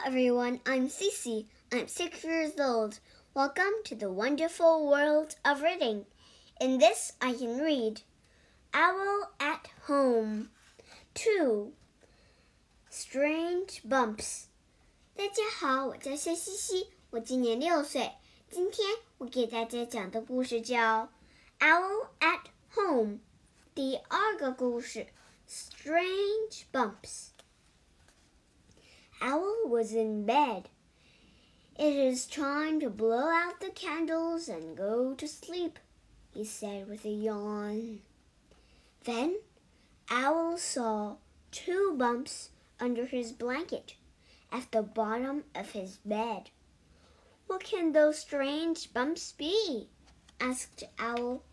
everyone. I'm Cece. I'm six years old. Welcome to the wonderful world of reading. In this, I can read Owl at Home. 2. Strange Bumps. 大家好，我叫谢西西，我今年六岁。今天我给大家讲的故事叫《Owl at Home》。第二个故事，Strange Bumps。 Owl was in bed. It is time to blow out the candles and go to sleep, he said with a yawn. Then Owl saw two bumps under his blanket at the bottom of his bed. What can those strange bumps be? asked Owl.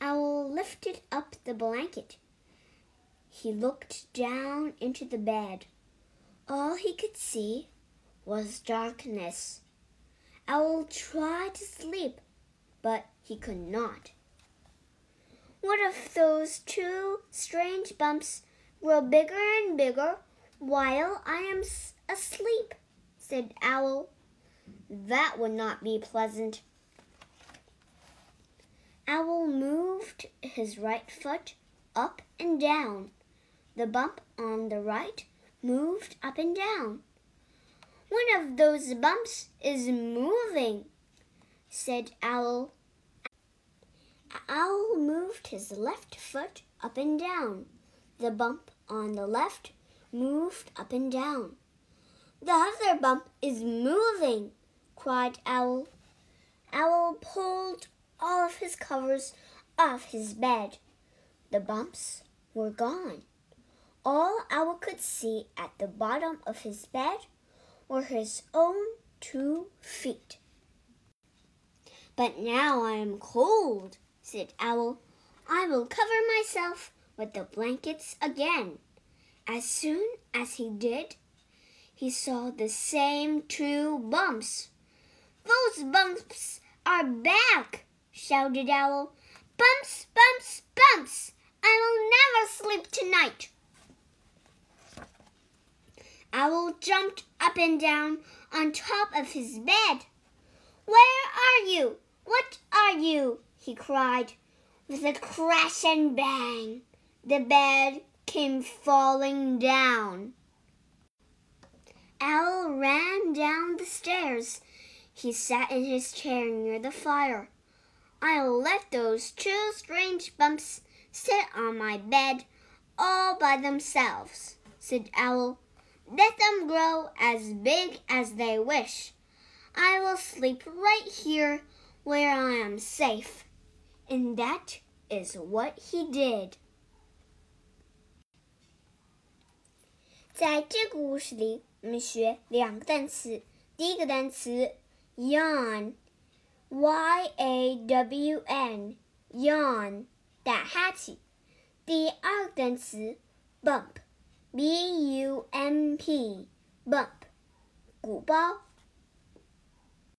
Owl lifted up the blanket. He looked down into the bed. All he could see was darkness. Owl tried to sleep, but he could not. What if those two strange bumps grow bigger and bigger while I am asleep? said Owl. That would not be pleasant. Owl moved his right foot up and down. The bump on the right moved up and down. One of those bumps is moving, said Owl. Owl moved his left foot up and down. The bump on the left moved up and down. The other bump is moving, cried Owl. Owl pulled all of his covers off his bed. The bumps were gone. All Owl could see at the bottom of his bed were his own two feet. But now I am cold, said Owl. I will cover myself with the blankets again. As soon as he did, he saw the same two bumps. Those bumps are back, shouted Owl. Bumps, bumps, bumps! I will never sleep tonight. Owl jumped up and down on top of his bed. Where are you? What are you? he cried. With a crash and bang, the bed came falling down. Owl ran down the stairs. He sat in his chair near the fire. I'll let those two strange bumps sit on my bed all by themselves, said Owl. Let them grow as big as they wish. I will sleep right here where I am safe. And that is what he did. 在这个故事里，我们学两个单词。第一个单词 yawn，y a w n，yawn，打哈欠。第二个单词 bump。 B U M P bump 鼓包。